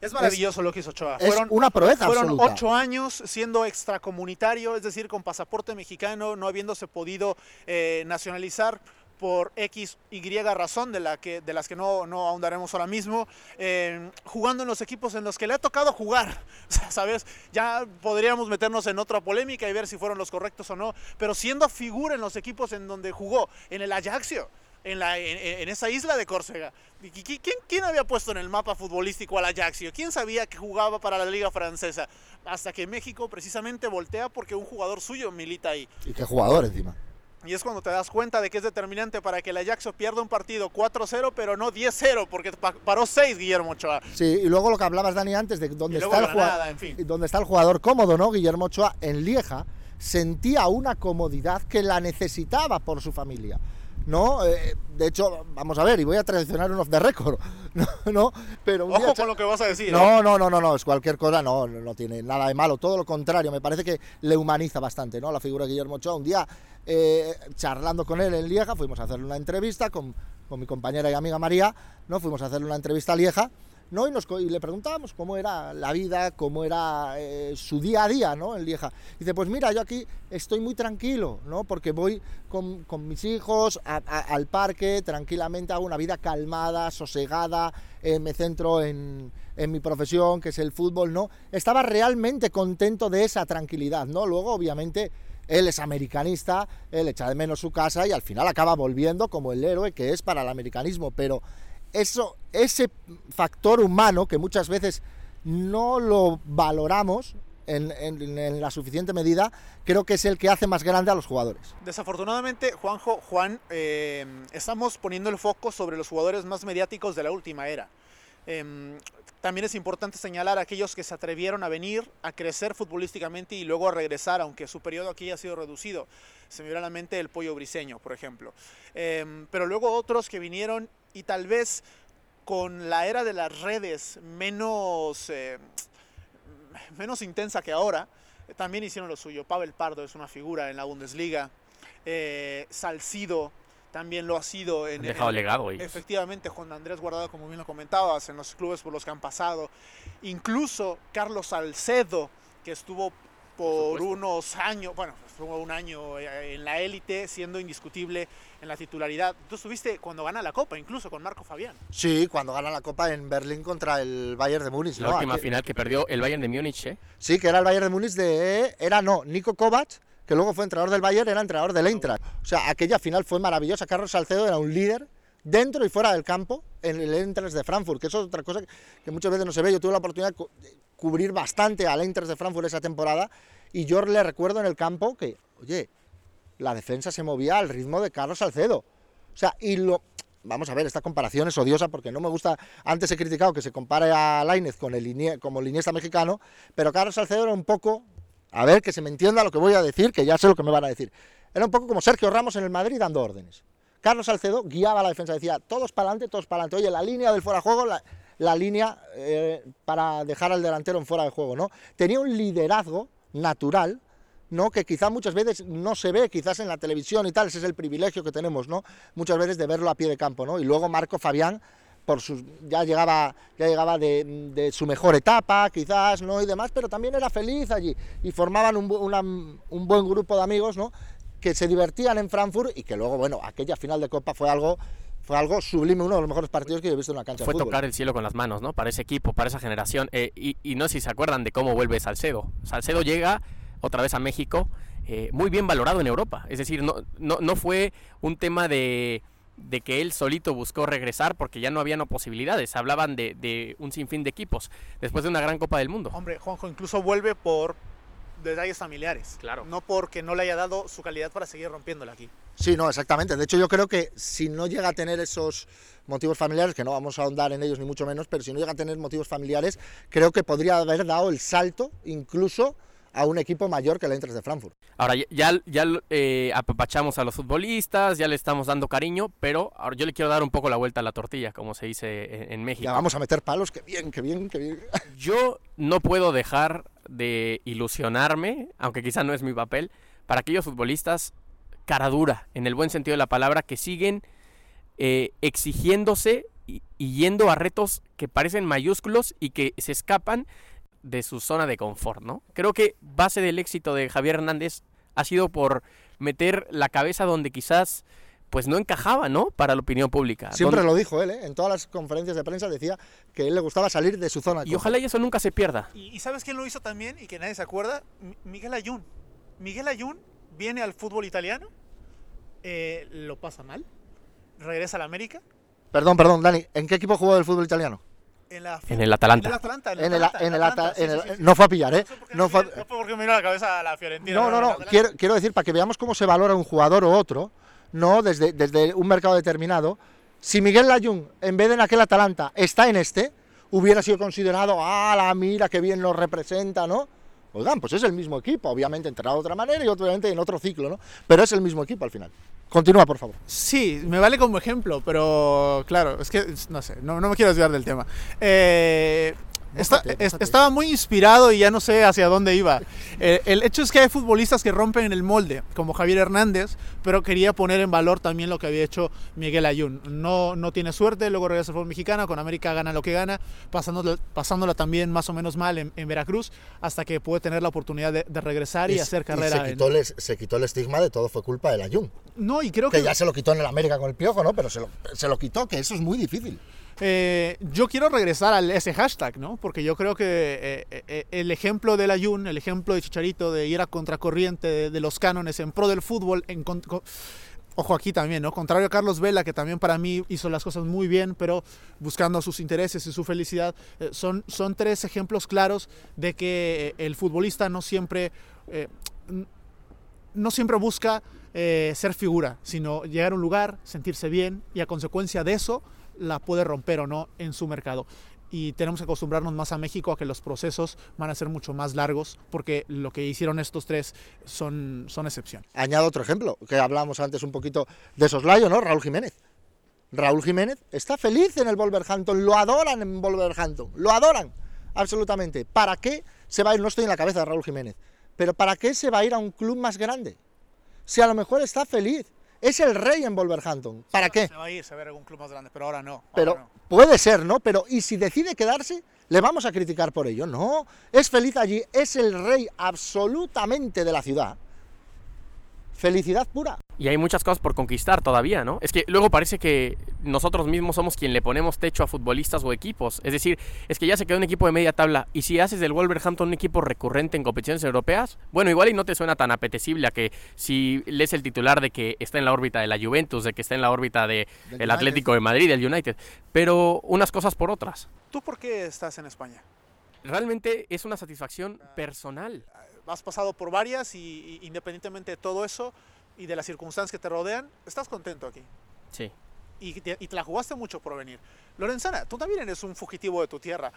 Es maravilloso lo que hizo Ochoa. Es una proeza Fueron ocho años siendo extracomunitario, es decir, con pasaporte mexicano, no habiéndose podido eh, nacionalizar por X, Y razón, de, la que, de las que no, no ahondaremos ahora mismo, eh, jugando en los equipos en los que le ha tocado jugar. ¿Sabes? Ya podríamos meternos en otra polémica y ver si fueron los correctos o no, pero siendo figura en los equipos en donde jugó, en el Ajaxio. En, la, en, esa isla de Córcega. ¿Quién, ¿Quién, había puesto en el mapa futbolístico al Ajaxio? ¿Quién sabía que jugaba para la liga francesa? Hasta que México precisamente voltea porque un jugador suyo milita ahí. ¿Y qué jugador encima? Y es cuando te das cuenta de que es determinante para que el Ajax pierda un partido 4-0, pero no 10-0, porque paró 6 Guillermo Ochoa. Sí, y luego lo que hablabas, Dani, antes de dónde, está, el jugador, dónde está el jugador cómodo, ¿no? Guillermo Ochoa en Lieja sentía una comodidad que la necesitaba por su familia. ¿No? Eh, de hecho, vamos a ver, y voy a traicionar un off the record, ¿no? Pero Ojo con lo que vas a decir. No, ¿eh? no, no, no, no, es cualquier cosa, no, no tiene nada de malo, todo lo contrario, me parece que le humaniza bastante, ¿no? La figura de Guillermo Ochoa. Un día, eh, charlando con él en Lieja, fuimos a hacerle una entrevista con, con mi compañera y amiga María, ¿no? Fuimos a hacerle una entrevista a Lieja ¿no? Y, nos, y le preguntábamos cómo era la vida, cómo era eh, su día a día, ¿no? En Lieja. Y dice, pues mira, yo aquí estoy muy tranquilo, ¿no? Porque voy con, con mis hijos al parque, tranquilamente hago una vida calmada, sosegada, eh, me centro en, en, mi profesión, que es el fútbol, ¿no? Estaba realmente contento de esa tranquilidad, ¿no? Luego, obviamente, él es americanista, él echa de menos su casa y al final acaba volviendo como el héroe que es para el americanismo, pero eso, ese factor humano que muchas veces no lo valoramos en, la suficiente medida, creo que es el que hace más grande a los jugadores. Desafortunadamente, Juanjo, Juan, eh, estamos poniendo el foco sobre los jugadores más mediáticos de la última era. Em, también es importante señalar a aquellos que se atrevieron a venir, a crecer futbolísticamente y luego a regresar, aunque su periodo aquí ha sido reducido. Se me viene a la mente el pollo briseño, por ejemplo. Em, pero luego otros que vinieron y tal vez con la era de las redes menos, eh, menos intensa que ahora, también hicieron lo suyo. Pavel Pardo es una figura en la Bundesliga. Eh, Salcido también lo ha sido. En, dejado legado. Efectivamente, Juan Andrés Guardado, como bien lo comentabas, en los clubes por los que han pasado. Incluso Carlos Salcedo, que estuvo por unos años, bueno, fue un año eh, en la élite, siendo indiscutible en la titularidad. Tú estuviste cuando gana la Copa, incluso con Marco Fabián. Sí, cuando gana la Copa en Berlín contra el Bayern de Múnich. La última final que perdió el Bayern de Múnich, ¿eh? Sí, que era el Bayern de Múnich de... Era, no, Nico Kovac, que luego fue entrenador del Bayern, era entrenador del Eintracht. O sea, aquella final fue maravillosa. Carlos Salcedo era un líder dentro y fuera del campo en el Eintracht de Frankfurt, que eso es otra cosa que muchas veces no se ve. Yo tuve la oportunidad de cubrir bastante al Eintracht de Frankfurt esa temporada y yo le recuerdo en el campo que, oye, la defensa se movía al ritmo de Carlos Salcedo. O sea, y lo... Vamos a ver, esta comparación es odiosa porque no me gusta... Antes he criticado que se compare a Lainez con el como liniesta mexicano, pero Carlos Salcedo era un poco... A ver, que se me entienda lo que voy a decir, que ya sé lo que me van a decir. Era un poco como Sergio Ramos en el Madrid dando órdenes. Carlos Salcedo guiaba la defensa, decía, todos para adelante, todos para adelante. Oye, la línea del fuera juego, línea eh, para dejar al delantero fuera de juego, ¿no? Tenía un liderazgo natural, ¿no? Que quizá muchas veces no se ve, quizás en la televisión y tal, ese es el privilegio que tenemos, ¿no? Muchas veces de verlo a pie de campo, ¿no? Y luego Marco Fabián, por sus, ya llegaba, ya llegaba de, su mejor etapa, quizás, ¿no? Y demás, pero también era feliz allí y formaban un, un buen grupo de amigos, ¿no? Que se divertían en Frankfurt y que luego, bueno, aquella final de Copa fue algo fue algo sublime, uno de los mejores partidos que he visto en una cancha fue de tocar el cielo con las manos, ¿no? Para ese equipo, para esa generación. Eh, y, no sé si se acuerdan de cómo vuelve Salcedo. Salcedo llega otra vez a México, eh, muy bien valorado en Europa. Es decir, no, no, fue un tema de, que él solito buscó regresar porque ya no habían posibilidades. Hablaban de, de un sinfín de equipos después de una gran Copa del Mundo. Hombre, Juanjo incluso vuelve por detalles familiares. Claro. No porque no le haya dado su calidad para seguir rompiéndola aquí. Sí, no, exactamente. De hecho, yo creo que si no llega a tener esos motivos familiares, que no vamos a ahondar en ellos ni mucho menos, pero si no llega a tener motivos familiares, creo que podría haber dado el salto incluso a un equipo mayor que el Eintracht de Frankfurt. Ahora ya, ya eh, apapachamos a los futbolistas, ya le estamos dando cariño, pero ahora yo le quiero dar un poco la vuelta a la tortilla, como se dice en, México. Ya vamos a meter palos, qué bien, qué bien, qué bien. Yo no puedo dejar de ilusionarme, aunque quizá no es mi papel, para aquellos futbolistas cara dura, en el buen sentido de la palabra, que siguen eh, exigiéndose y, yendo a retos que parecen mayúsculos y que se escapan de su zona de confort, ¿no? Creo que base del éxito de Javier Hernández ha sido por meter la cabeza donde quizás pues no encajaba, ¿no? Para la opinión pública. Siempre lo dijo él, ¿eh? En todas las conferencias de prensa decía que él le gustaba salir de su zona. y ojalá eso nunca se pierda. ¿Y, sabes quién lo hizo también y que nadie se acuerda? Miguel Ayun. Miguel Ayun viene al fútbol italiano, eh, lo pasa mal, regresa a la América. Perdón, perdón, Dani, ¿en qué equipo jugó del fútbol italiano? En, el Atalanta. En el Atalanta. No fue a pillar, ¿eh? No fue, porque miró la cabeza a la Fiorentina. No, no, no. Quiero, quiero decir, para que veamos cómo se valora un jugador o otro, no desde, desde un mercado determinado. Si Miguel Layún, en vez de en aquel Atalanta, está en este, hubiera sido considerado, ah, la mira, qué bien nos representa, ¿no? Oigan, pues es el mismo equipo, obviamente entrenado de otra manera y obviamente en otro ciclo, ¿no? Pero es el mismo equipo al final. Continúa, por favor. Sí, me vale como ejemplo, pero claro, es que no sé, no, no me quiero desviar del tema. Eh, estaba muy inspirado y ya no sé hacia dónde iba. Eh, el hecho es que hay futbolistas que rompen el molde, como Javier Hernández, pero quería poner en valor también lo que había hecho Miguel Ayun. No, no tiene suerte, luego regresa al fútbol mexicano, con América gana lo que gana, pasándola, pasándola también más o menos mal en, Veracruz, hasta que puede tener la oportunidad de, regresar y, hacer carrera. se, quitó el, se quitó el estigma de todo fue culpa del Ayun. No, y creo que, que ya se lo quitó en el América con el piojo, ¿no? Pero se lo, se lo quitó, que eso es muy difícil. Eh, yo quiero regresar a ese hashtag, ¿no? Porque yo creo que eh, eh, el ejemplo del Ayun, el ejemplo de Chicharito de ir a contracorriente de, los cánones en pro del fútbol, en, ojo aquí también, ¿no? Contrario a Carlos Vela, que también para mí hizo las cosas muy bien, pero buscando sus intereses y su felicidad, son, son tres ejemplos claros de que el futbolista no siempre, no siempre busca ser figura, sino llegar a un lugar, sentirse bien y a consecuencia de eso la puede romper o no en su mercado. Y tenemos que acostumbrarnos más a México a que los procesos van a ser mucho más largos porque lo que hicieron estos tres son, son excepción. Añado otro ejemplo, que hablábamos antes un poquito de Soslayo, ¿no? Raúl Jiménez. Raúl Jiménez está feliz en el Wolverhampton, lo adoran en Wolverhampton, lo adoran, absolutamente. ¿Para qué se va a ir? No estoy en la cabeza de Raúl Jiménez, pero ¿para qué se va a ir a un club más grande? Si a lo mejor está feliz, es el rey en Wolverhampton. ¿Para qué? Se va a ir, a ver algún club más grande, pero ahora no. pero puede ser, ¿no? Pero, ¿y si decide quedarse? ¿Le vamos a criticar por ello? No, es feliz allí, es el rey absolutamente de la ciudad. Felicidad pura. Y hay muchas cosas por conquistar todavía, ¿no? Es que luego parece que nosotros mismos somos quien le ponemos techo a futbolistas o equipos. Es decir, es que ya se quedó un equipo de media tabla. Y si haces del Wolverhampton un equipo recurrente en competiciones europeas, bueno, igual y no te suena tan apetecible a que si lees el titular de que está en la órbita de la Juventus, de que está en la órbita del de el Atlético de Madrid, del United. Pero unas cosas por otras. ¿Tú por qué estás en España? Realmente es una satisfacción personal has pasado por varias y, independientemente de todo eso y de las circunstancias que te rodean, estás contento aquí. Sí. Y te, la jugaste mucho por venir. Lorenzana, tú también eres un fugitivo de tu tierra.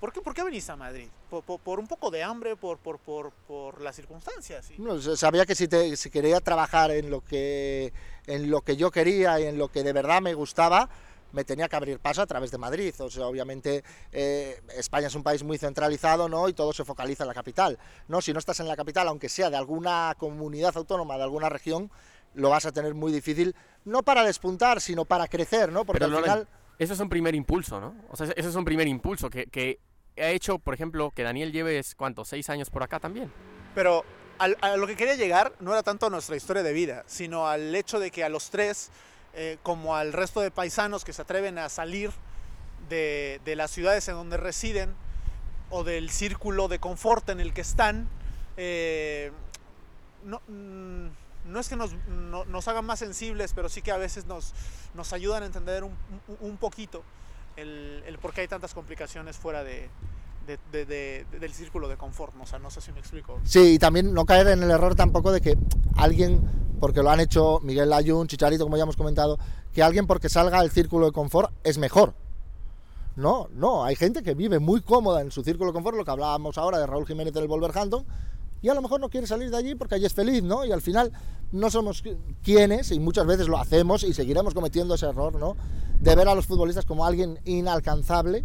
¿Por qué, por qué venís a Madrid? ¿Por, un poco de hambre? ¿Por, por, por, las circunstancias? No, sabía que si, te, si quería trabajar en lo, que, en lo que yo quería y en lo que de verdad me gustaba, me tenía que abrir paso a través de Madrid. O sea, obviamente eh, España es un país muy centralizado, ¿no? Y todo se focaliza en la capital, ¿no? Si no estás en la capital, aunque sea de alguna comunidad autónoma, de alguna región, lo vas a tener muy difícil, no para despuntar, sino para crecer, ¿no? Porque al final... Eso es un primer impulso, ¿no? O sea, ese es un primer impulso que, que ha hecho, por ejemplo, que Daniel lleve, ¿cuánto? ¿Seis años por acá también? Pero a lo que quería llegar no era tanto a nuestra historia de vida, sino al hecho de que a los tres eh, como al resto de paisanos que se atreven a salir de, las ciudades en donde residen o del círculo de confort en el que están, eh, no, mm, no, es que nos, nos, hagan más sensibles, pero sí que a veces nos, nos ayudan a entender un, un poquito el, el, por qué hay tantas complicaciones fuera de, del círculo de confort, ¿no? sé si me explico. Sí, y también no caer en el error tampoco de que alguien, porque lo han hecho Miguel Layún, Chicharito, como ya hemos comentado, que alguien porque salga del círculo de confort es mejor. No, no, hay gente que vive muy cómoda en su círculo de confort, lo que hablábamos ahora de Raúl Jiménez del Wolverhampton, y a lo mejor no quiere salir de allí porque allí es feliz, ¿no? Y al final no somos quienes, y muchas veces lo hacemos y seguiremos cometiendo ese error, ¿no? De ver a los futbolistas como alguien inalcanzable,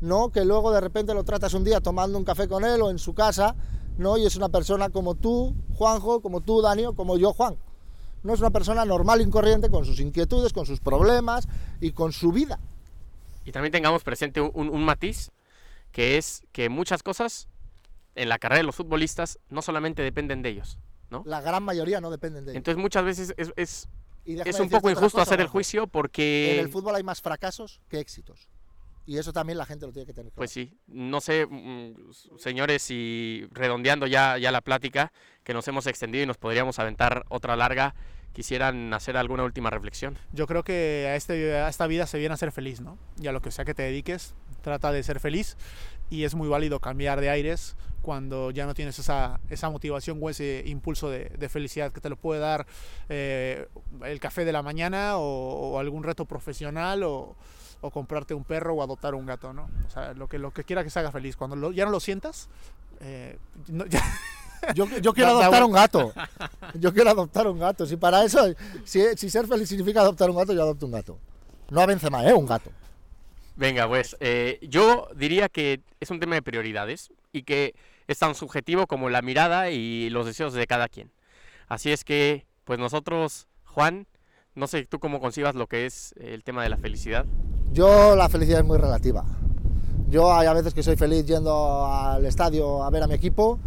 no que luego de repente lo tratas un día tomando un café con él o en su casa, ¿no? Y es una persona como tú, Juanjo, como tú, Daniel, como yo, Juan. No es una persona normal y corriente con sus inquietudes, con sus problemas y con su vida. Y también tengamos presente un, matiz, que es que muchas cosas en la carrera de los futbolistas no solamente dependen de ellos, ¿no? La gran mayoría no dependen de ellos. Entonces muchas veces es, es, es un poco injusto hacer el juicio porque... En el fútbol hay más fracasos que éxitos. Y eso también la gente lo tiene que tener claro. Pues sí, no sé, mm, señores, y redondeando ya, ya la plática, que nos hemos extendido y nos podríamos aventar otra larga, quisieran hacer alguna última reflexión. Yo creo que a, este, a esta vida se viene a ser feliz, ¿no? Y a lo que sea que te dediques, trata de ser feliz y es muy válido cambiar de aires cuando ya no tienes esa, esa motivación o ese impulso de, de felicidad que te lo puede dar eh, el café de la mañana o, o algún reto profesional o o comprarte un perro o adoptar un gato, ¿no? O sea, lo que, lo que quiera que se haga feliz. Cuando ya no lo sientas, eh, Yo, yo, quiero adoptar un gato. Yo quiero adoptar un gato. Si para eso, si, si, ser feliz significa adoptar un gato, yo adopto un gato. No a Benzema, ¿eh? Un gato. Venga, pues eh, yo diría que es un tema de prioridades y que es tan subjetivo como la mirada y los deseos de cada quien. Así es que, pues nosotros, Juan, no sé tú cómo concibas lo que es el tema de la felicidad. Yo la felicidad es muy relativa. Yo hay a veces que soy feliz yendo al estadio a ver a mi equipo,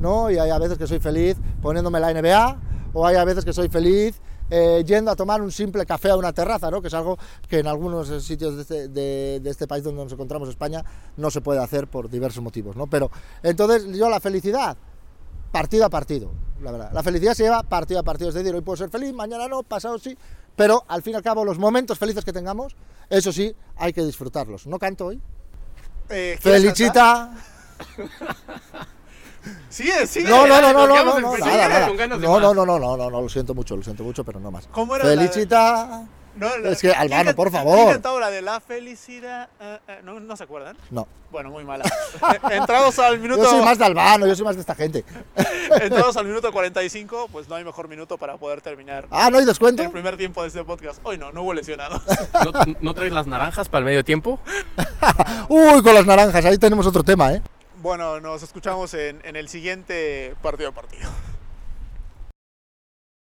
¿no? Y hay a veces que soy feliz poniéndome la NBA, o hay a veces que soy feliz eh, yendo a tomar un simple café a una terraza, ¿no? Que es algo que en algunos sitios de este, de, de este país donde nos encontramos, España, no se puede hacer por diversos motivos, ¿no? Pero entonces yo la felicidad, partido a partido, la verdad. La felicidad se lleva partido a partido, es decir, hoy puedo ser feliz, mañana no, pasado sí, pero al fin y al cabo los momentos felices que tengamos, eso sí, hay que disfrutarlos. ¿No canto hoy? Eh, Felicita. Sigue, sigue. No, no, no, no, no, no, no, nada, nada. No, no, no, no, no, no, no, lo siento mucho, lo siento mucho, pero no más. ¿Cómo era Felicita. No, es que, Albano, por favor. cantado la de la felicidad? Uh, uh, ¿no, ¿No se acuerdan? No. Bueno, muy mala. Entrados al minuto... Yo soy más de Albano, yo soy más de esta gente. Entrados al minuto 45, pues no hay mejor minuto para poder terminar. Ah, ¿no hay descuento? El primer tiempo de este podcast. Hoy no, no hubo lesionado. ¿No, ¿no traes las naranjas para el medio tiempo? Uy, con las naranjas, ahí tenemos otro tema, ¿eh? Bueno, nos escuchamos en, en el siguiente partido a partido.